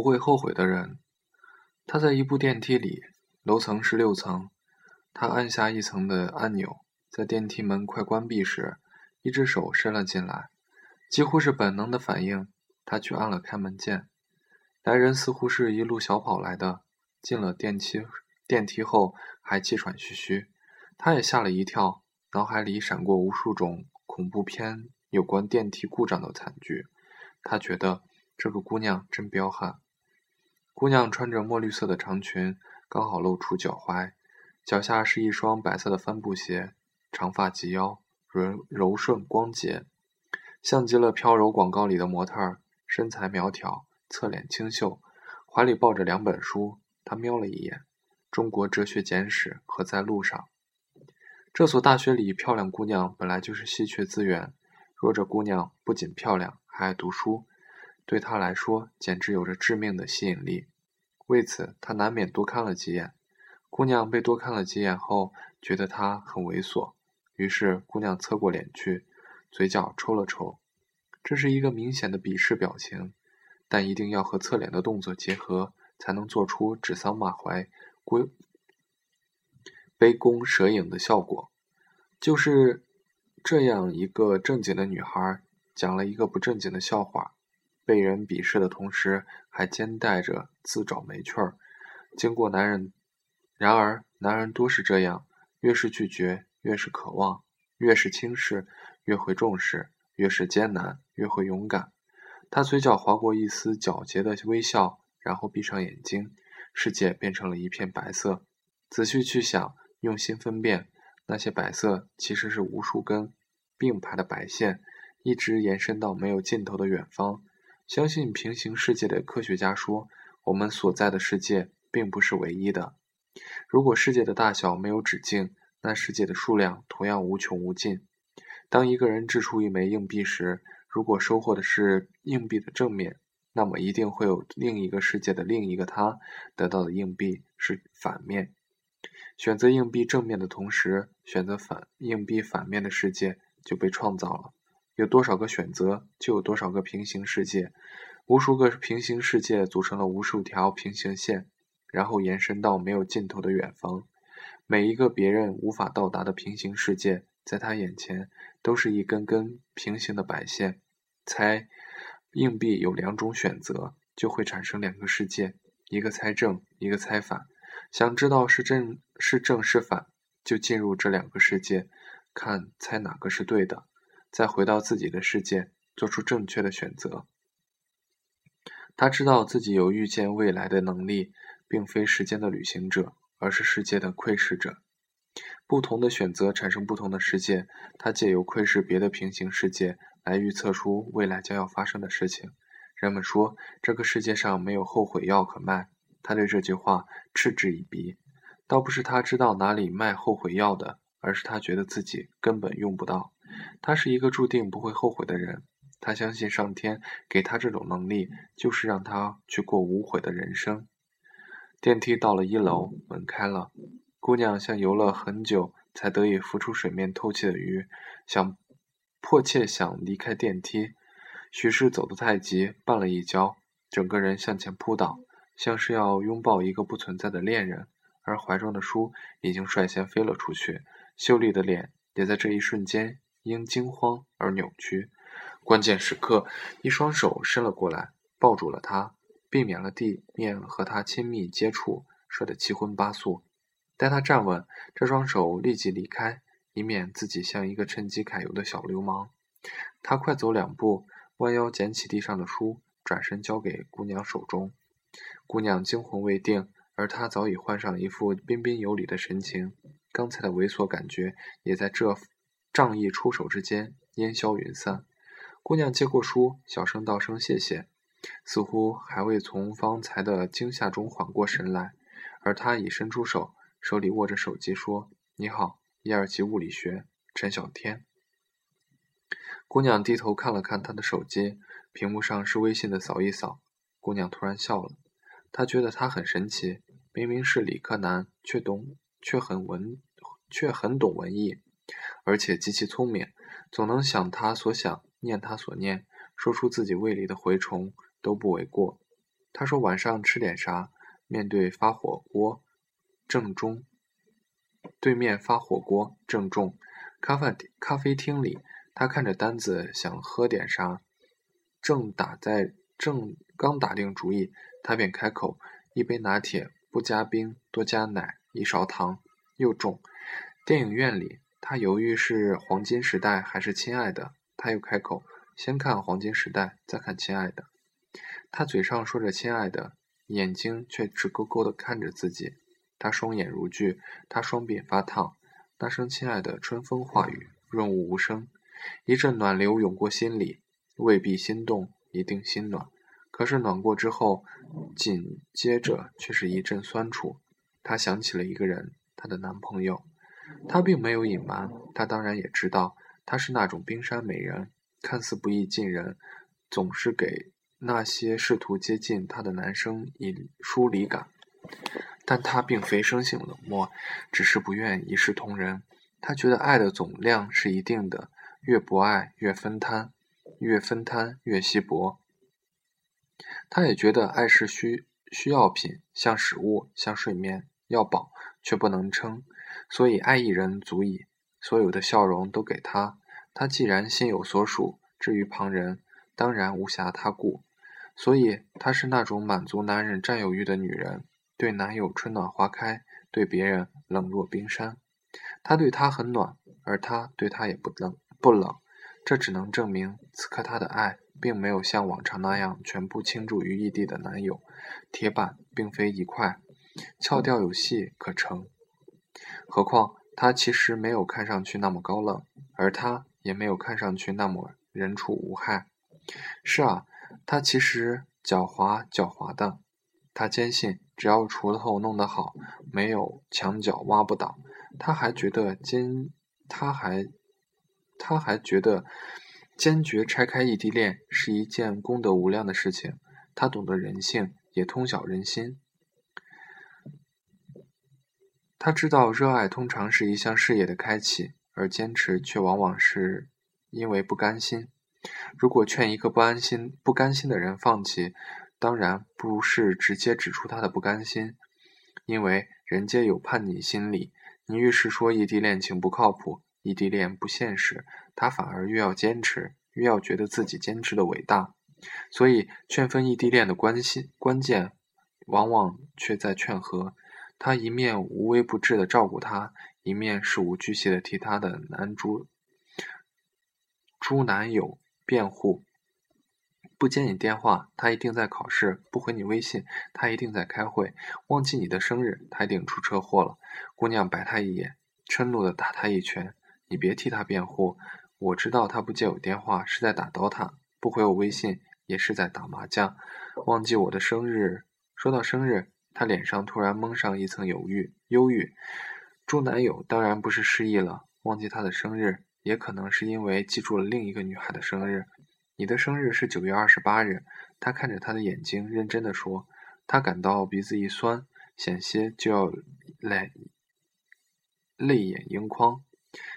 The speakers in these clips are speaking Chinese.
不会后悔的人。他在一部电梯里，楼层是六层。他按下一层的按钮，在电梯门快关闭时，一只手伸了进来，几乎是本能的反应，他去按了开门键。来人似乎是一路小跑来的，进了电梯，电梯后还气喘吁吁。他也吓了一跳，脑海里闪过无数种恐怖片有关电梯故障的惨剧。他觉得这个姑娘真彪悍。姑娘穿着墨绿色的长裙，刚好露出脚踝。脚下是一双白色的帆布鞋，长发及腰，柔柔顺光洁，像极了飘柔广告里的模特儿。身材苗条，侧脸清秀，怀里抱着两本书。他瞄了一眼，《中国哲学简史》和《在路上》。这所大学里漂亮姑娘本来就是稀缺资源。若这姑娘不仅漂亮，还爱读书，对她来说简直有着致命的吸引力。为此，他难免多看了几眼。姑娘被多看了几眼后，觉得他很猥琐，于是姑娘侧过脸去，嘴角抽了抽，这是一个明显的鄙视表情，但一定要和侧脸的动作结合，才能做出指桑骂槐、归杯弓蛇影的效果。就是这样一个正经的女孩，讲了一个不正经的笑话，被人鄙视的同时，还兼带着自找没趣儿。经过男人。然而，男人多是这样：越是拒绝，越是渴望；越是轻视，越会重视；越是艰难，越会勇敢。他嘴角划过一丝皎洁的微笑，然后闭上眼睛，世界变成了一片白色。仔细去想，用心分辨，那些白色其实是无数根并排的白线，一直延伸到没有尽头的远方。相信平行世界的科学家说，我们所在的世界并不是唯一的。如果世界的大小没有止境，那世界的数量同样无穷无尽。当一个人掷出一枚硬币时，如果收获的是硬币的正面，那么一定会有另一个世界的另一个他得到的硬币是反面。选择硬币正面的同时，选择反硬币反面的世界就被创造了。有多少个选择，就有多少个平行世界。无数个平行世界组成了无数条平行线。然后延伸到没有尽头的远方，每一个别人无法到达的平行世界，在他眼前都是一根根平行的白线。猜硬币有两种选择，就会产生两个世界，一个猜正，一个猜反。想知道是正是正是反，就进入这两个世界，看猜哪个是对的，再回到自己的世界，做出正确的选择。他知道自己有预见未来的能力。并非时间的旅行者，而是世界的窥视者。不同的选择产生不同的世界。他借由窥视别的平行世界来预测出未来将要发生的事情。人们说这个世界上没有后悔药可卖。他对这句话嗤之以鼻。倒不是他知道哪里卖后悔药的，而是他觉得自己根本用不到。他是一个注定不会后悔的人。他相信上天给他这种能力，就是让他去过无悔的人生。电梯到了一楼，门开了。姑娘像游了很久才得以浮出水面透气的鱼，想迫切想离开电梯，许是走得太急，绊了一跤，整个人向前扑倒，像是要拥抱一个不存在的恋人，而怀中的书已经率先飞了出去，秀丽的脸也在这一瞬间因惊慌而扭曲。关键时刻，一双手伸了过来，抱住了他。避免了地面和他亲密接触，摔得七荤八素。待他站稳，这双手立即离开，以免自己像一个趁机揩油的小流氓。他快走两步，弯腰捡起地上的书，转身交给姑娘手中。姑娘惊魂未定，而他早已换上一副彬彬有礼的神情。刚才的猥琐感觉也在这仗义出手之间烟消云散。姑娘接过书，小声道声谢谢。似乎还未从方才的惊吓中缓过神来，而他已伸出手，手里握着手机，说：“你好，一二级物理学，陈小天。”姑娘低头看了看他的手机，屏幕上是微信的扫一扫。姑娘突然笑了，她觉得他很神奇，明明是理科男，却懂，却很文，却很懂文艺，而且极其聪明，总能想他所想，念他所念，说出自己胃里的蛔虫。都不为过。他说晚上吃点啥？面对发火锅，正中。对面发火锅正中。咖啡咖啡厅里，他看着单子想喝点啥，正打在正刚打定主意，他便开口：一杯拿铁，不加冰，多加奶，一勺糖。又中。电影院里，他犹豫是《黄金时代》还是《亲爱的》，他又开口：先看《黄金时代》，再看《亲爱的》。他嘴上说着“亲爱的”，眼睛却直勾勾地看着自己。他双眼如炬，他双鬓发烫。那声“亲爱的”春风化雨，润物无声。一阵暖流涌过心里，未必心动，一定心暖。可是暖过之后，紧接着却是一阵酸楚。他想起了一个人，他的男朋友。他并没有隐瞒，他当然也知道，她是那种冰山美人，看似不易近人，总是给那些试图接近她的男生以疏离感。但他并非生性冷漠，只是不愿一视同仁。他觉得爱的总量是一定的，越不爱越分摊，越分摊越稀薄。他也觉得爱是需需要品，像食物，像睡眠，要饱却不能撑。所以爱一人足矣，所有的笑容都给他。他既然心有所属，至于旁人，当然无暇他顾。所以她是那种满足男人占有欲的女人。对男友春暖花开，对别人冷若冰山。他对她很暖，而他对她也不冷不冷。这只能证明，此刻他的爱并没有像往常那样全部倾注于异地的男友。铁板并非一块，撬掉有戏可成。何况他其实没有看上去那么高冷，而他也没有看上去那么人畜无害。是啊，他其实狡猾狡猾的。他坚信，只要锄头弄得好，没有墙角挖不倒。他还觉得坚，他还，他还觉得坚决拆开异地恋是一件功德无量的事情。他懂得人性，也通晓人心。他知道，热爱通常是一项事业的开启，而坚持却往往是因为不甘心。如果劝一个不安心、不甘心的人放弃，当然不是直接指出他的不甘心，因为人皆有叛逆心理。你越是说异地恋情不靠谱，异地恋不现实，他反而越要坚持，越要觉得自己坚持的伟大。所以，劝分异地恋的关心关键，往往却在劝和。他一面无微不至的照顾他，一面事无巨细的替他的男猪猪男友辩护。不接你电话，他一定在考试；不回你微信，他一定在开会；忘记你的生日，他一定出车祸了。姑娘白他一眼，嗔怒的打他一拳。你别替他辩护，我知道他不接我电话是在打刀塔，不回我微信也是在打麻将。忘记我的生日，说到生日，她脸上突然蒙上一层犹豫。忧郁，猪男友当然不是失忆了，忘记他的生日，也可能是因为记住了另一个女孩的生日。你的生日是九月二十八日。他看着她的眼睛，认真的说。他感到鼻子一酸，险些就要泪泪眼盈眶。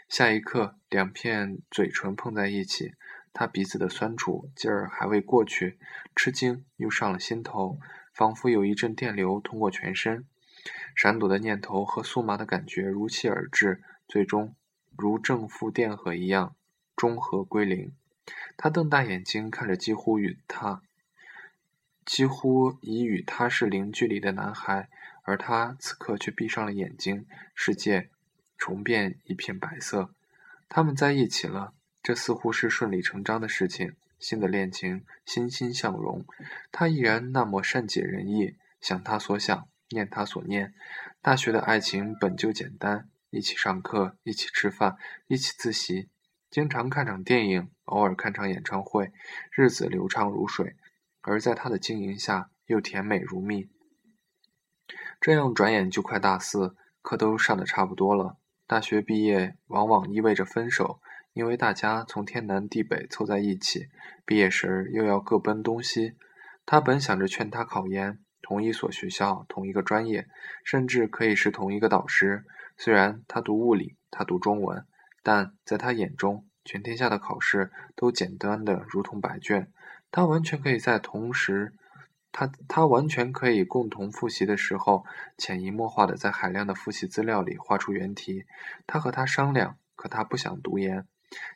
下一刻，两片嘴唇碰在一起，他鼻子的酸楚劲儿还未过去，吃惊又上了心头，仿佛有一阵电流通过全身，闪躲的念头和酥麻的感觉如期而至，最终如正负电荷一样中和归零。他瞪大眼睛看着几乎与他、几乎已与他是零距离的男孩，而他此刻却闭上了眼睛，世界重变一片白色。他们在一起了，这似乎是顺理成章的事情。新的恋情欣欣向荣，他依然那么善解人意，想他所想，念他所念。大学的爱情本就简单，一起上课，一起吃饭，一起自习。经常看场电影，偶尔看场演唱会，日子流畅如水，而在他的经营下又甜美如蜜。这样转眼就快大四，课都上的差不多了。大学毕业往往意味着分手，因为大家从天南地北凑在一起，毕业时又要各奔东西。他本想着劝他考研，同一所学校，同一个专业，甚至可以是同一个导师。虽然他读物理，他读中文。但在他眼中，全天下的考试都简单的如同白卷，他完全可以在同时他他完全可以共同复习的时候，潜移默化的在海量的复习资料里画出原题。他和他商量，可他不想读研，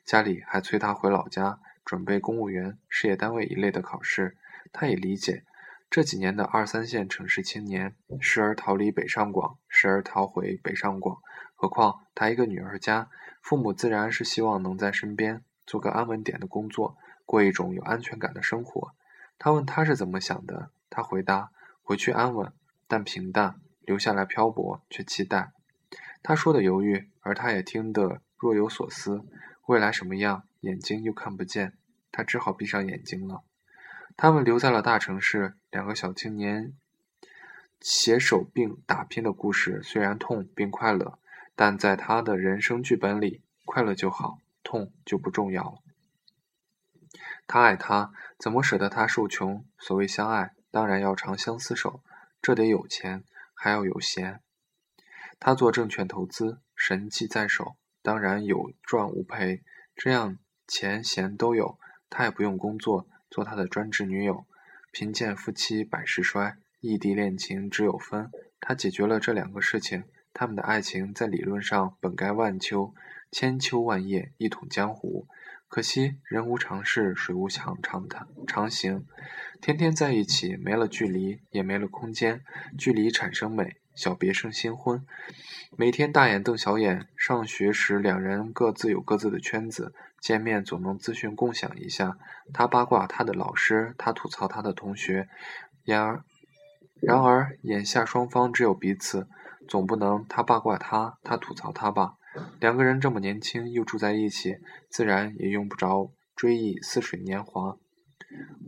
家里还催他回老家准备公务员、事业单位一类的考试。他也理解，这几年的二三线城市青年，时而逃离北上广，时而逃回北上广。何况他一个女儿家，父母自然是希望能在身边，做个安稳点的工作，过一种有安全感的生活。他问他是怎么想的，他回答：回去安稳，但平淡；留下来漂泊，却期待。他说的犹豫，而他也听得若有所思。未来什么样，眼睛又看不见，他只好闭上眼睛了。他们留在了大城市，两个小青年携手并打拼的故事，虽然痛并快乐，但在他的人生剧本里，快乐就好，痛就不重要了。他爱她，怎么舍得她受穷？所谓相爱，当然要长相厮守，这得有钱，还要有闲。他做证券投资，神器在手，当然有赚无赔，这样钱闲都有，他也不用工作，做他的专职女友。贫贱夫妻百事衰，异地恋情只有分。他解决了这两个事情，他们的爱情在理论上本该万秋千秋万叶，一统江湖。可惜人无常事，水无常常谈常行。天天在一起，没了距离，也没了空间。距离产生美，小别胜新婚。每天大眼瞪小眼。上学时两人各自有各自的圈子，见面总能资讯共享一下。他八卦他的老师，他吐槽他的同学。然而，然而眼下双方只有彼此，总不能他八卦他，他吐槽他吧？两个人这么年轻，又住在一起，自然也用不着追忆似水年华。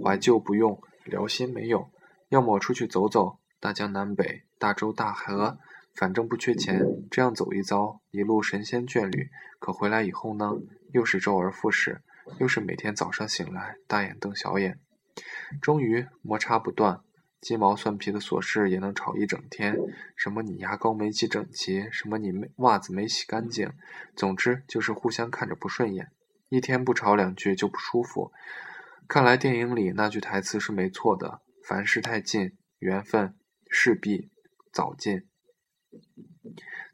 怀旧不用，聊心没有。要么出去走走，大江南北，大洲大河，反正不缺钱，这样走一遭，一路神仙眷侣。可回来以后呢，又是周而复始，又是每天早上醒来，大眼瞪小眼。终于摩擦不断。鸡毛蒜皮的琐事也能吵一整天，什么你牙膏没挤整齐，什么你袜子没洗干净，总之就是互相看着不顺眼，一天不吵两句就不舒服。看来电影里那句台词是没错的：凡事太近，缘分势必早尽。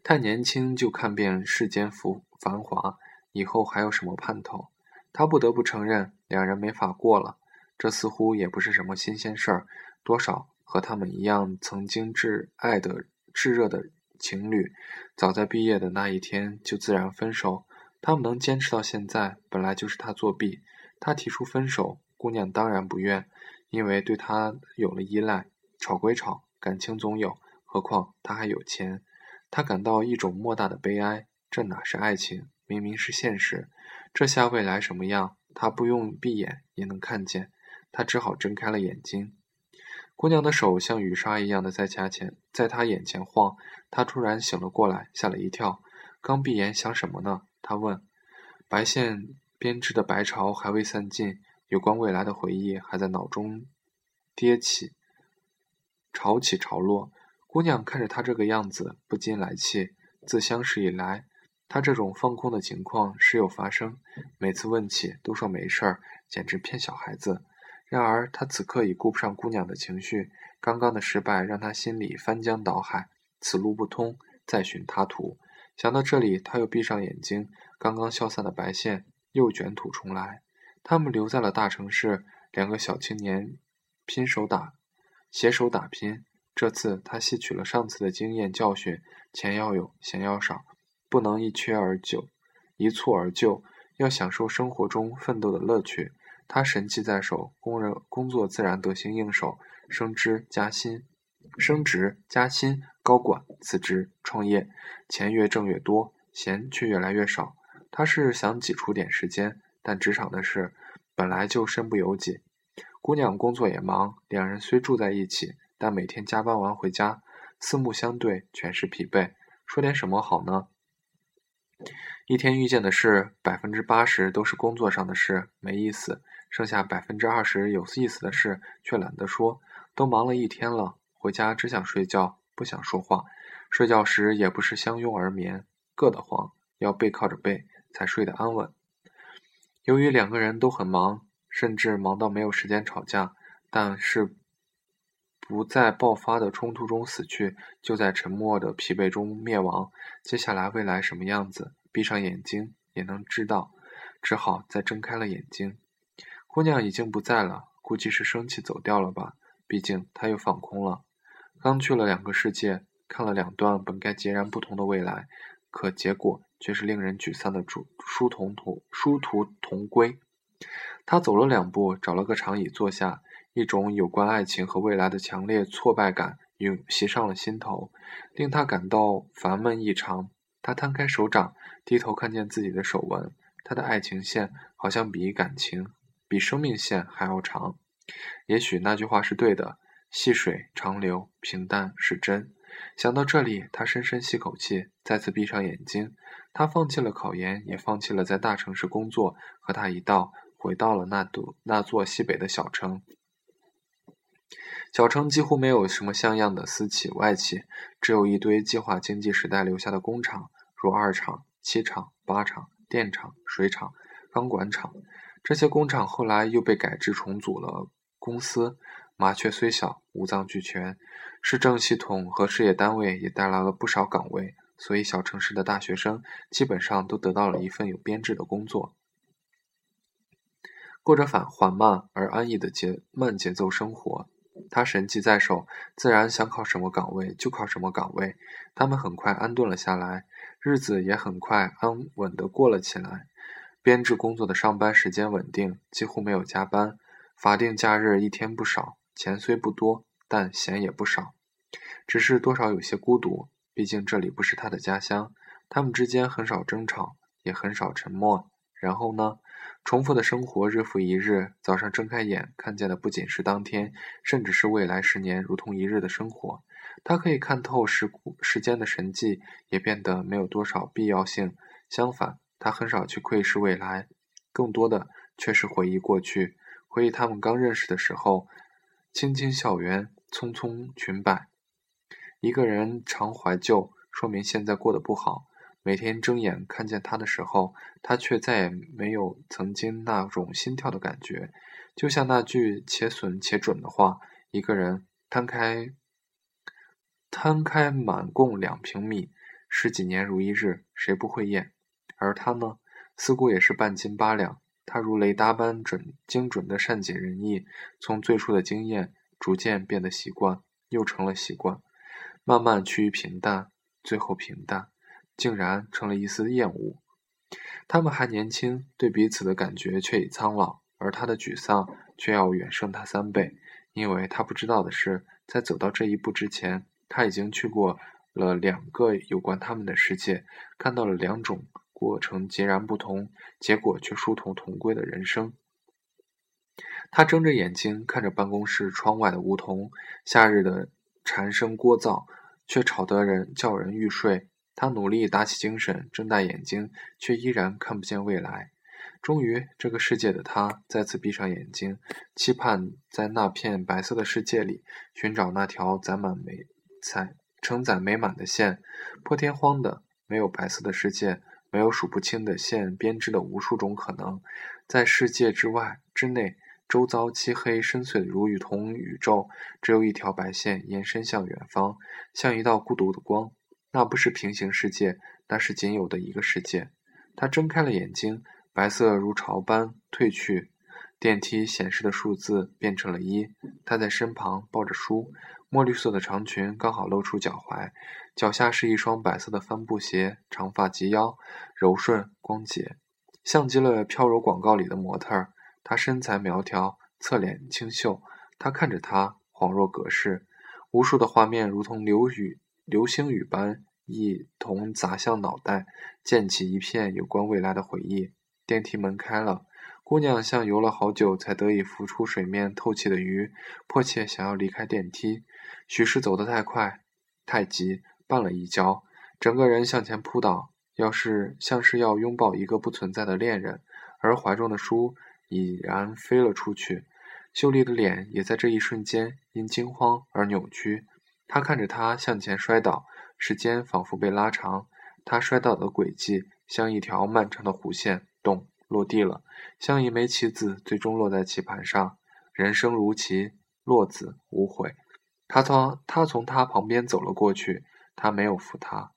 太年轻就看遍世间浮繁华，以后还有什么盼头？他不得不承认，两人没法过了。这似乎也不是什么新鲜事儿。多少和他们一样曾经挚爱的炙热的情侣，早在毕业的那一天就自然分手。他们能坚持到现在，本来就是他作弊。他提出分手，姑娘当然不愿，因为对他有了依赖。吵归吵，感情总有，何况他还有钱。他感到一种莫大的悲哀，这哪是爱情，明明是现实。这下未来什么样，他不用闭眼也能看见。他只好睁开了眼睛。姑娘的手像雨刷一样的在家前，在他眼前晃。他突然醒了过来，吓了一跳。刚闭眼想什么呢？他问。白线编织的白潮还未散尽，有关未来的回忆还在脑中跌起，潮起潮落。姑娘看着他这个样子，不禁来气。自相识以来，他这种放空的情况时有发生，每次问起都说没事儿，简直骗小孩子。然而，他此刻已顾不上姑娘的情绪。刚刚的失败让他心里翻江倒海，此路不通，再寻他途。想到这里，他又闭上眼睛。刚刚消散的白线又卷土重来。他们留在了大城市，两个小青年拼手打，携手打拼。这次他吸取了上次的经验教训：钱要有，闲要少，不能一缺而就，一蹴而就，要享受生活中奋斗的乐趣。他神器在手，工人工作自然得心应手，升职加薪，升职加薪，高管辞职创业，钱越挣越多，闲却越来越少。他是想挤出点时间，但职场的事本来就身不由己。姑娘工作也忙，两人虽住在一起，但每天加班完回家，四目相对，全是疲惫。说点什么好呢？一天遇见的事，百分之八十都是工作上的事，没意思。剩下百分之二十有意思的事，却懒得说。都忙了一天了，回家只想睡觉，不想说话。睡觉时也不是相拥而眠，硌得慌，要背靠着背才睡得安稳。由于两个人都很忙，甚至忙到没有时间吵架，但是不在爆发的冲突中死去，就在沉默的疲惫中灭亡。接下来未来什么样子，闭上眼睛也能知道，只好再睁开了眼睛。姑娘已经不在了，估计是生气走掉了吧。毕竟她又放空了，刚去了两个世界，看了两段本该截然不同的未来，可结果却是令人沮丧的殊殊同同殊途同归。他走了两步，找了个长椅坐下。一种有关爱情和未来的强烈挫败感涌袭上了心头，令他感到烦闷异常。他摊开手掌，低头看见自己的手纹。他的爱情线好像比感情、比生命线还要长。也许那句话是对的：细水长流，平淡是真。想到这里，他深深吸口气，再次闭上眼睛。他放弃了考研，也放弃了在大城市工作，和他一道回到了那座那座西北的小城。小城几乎没有什么像样的私企外企，只有一堆计划经济时代留下的工厂，如二厂、七厂、八厂、电厂、水厂、钢管厂。这些工厂后来又被改制重组了公司。麻雀虽小，五脏俱全。市政系统和事业单位也带来了不少岗位，所以小城市的大学生基本上都得到了一份有编制的工作，过着反缓慢而安逸的节慢节奏生活。他神机在手，自然想考什么岗位就考什么岗位。他们很快安顿了下来，日子也很快安稳地过了起来。编制工作的上班时间稳定，几乎没有加班，法定假日一天不少，钱虽不多，但闲也不少。只是多少有些孤独，毕竟这里不是他的家乡。他们之间很少争吵，也很少沉默。然后呢？重复的生活，日复一日。早上睁开眼，看见的不仅是当天，甚至是未来十年如同一日的生活。他可以看透时时间的神迹，也变得没有多少必要性。相反，他很少去窥视未来，更多的却是回忆过去，回忆他们刚认识的时候，青青校园，匆匆裙摆。一个人常怀旧，说明现在过得不好。每天睁眼看见他的时候，他却再也没有曾经那种心跳的感觉。就像那句且损且准的话：“一个人摊开摊开满共两平米，十几年如一日，谁不会厌？”而他呢，似乎也是半斤八两。他如雷达般准精准的善解人意，从最初的经验，逐渐变得习惯，又成了习惯，慢慢趋于平淡，最后平淡。竟然成了一丝厌恶。他们还年轻，对彼此的感觉却已苍老，而他的沮丧却要远胜他三倍，因为他不知道的是，在走到这一步之前，他已经去过了两个有关他们的世界，看到了两种过程截然不同，结果却殊途同归的人生。他睁着眼睛看着办公室窗外的梧桐，夏日的蝉声聒噪，却吵得人叫人欲睡。他努力打起精神，睁大眼睛，却依然看不见未来。终于，这个世界的他再次闭上眼睛，期盼在那片白色的世界里寻找那条载满美彩、承载美满的线。破天荒的，没有白色的世界，没有数不清的线编织的无数种可能。在世界之外、之内，周遭漆黑深邃如雨同宇宙，只有一条白线延伸向远方，像一道孤独的光。那不是平行世界，那是仅有的一个世界。他睁开了眼睛，白色如潮般褪去，电梯显示的数字变成了一。他在身旁抱着书，墨绿色的长裙刚好露出脚踝，脚下是一双白色的帆布鞋，长发及腰，柔顺光洁，像极了飘柔广告里的模特儿。他身材苗条，侧脸清秀。他看着他，恍若隔世，无数的画面如同流雨。流星雨般一同砸向脑袋，溅起一片有关未来的回忆。电梯门开了，姑娘像游了好久才得以浮出水面透气的鱼，迫切想要离开电梯。许是走得太快、太急，绊了一跤，整个人向前扑倒，要是像是要拥抱一个不存在的恋人，而怀中的书已然飞了出去。秀丽的脸也在这一瞬间因惊慌而扭曲。她看着他向前摔倒，时间仿佛被拉长。他摔倒的轨迹像一条漫长的弧线，咚，落地了，像一枚棋子，最终落在棋盘上。人生如棋，落子无悔。他从他从他旁边走了过去，他没有扶他。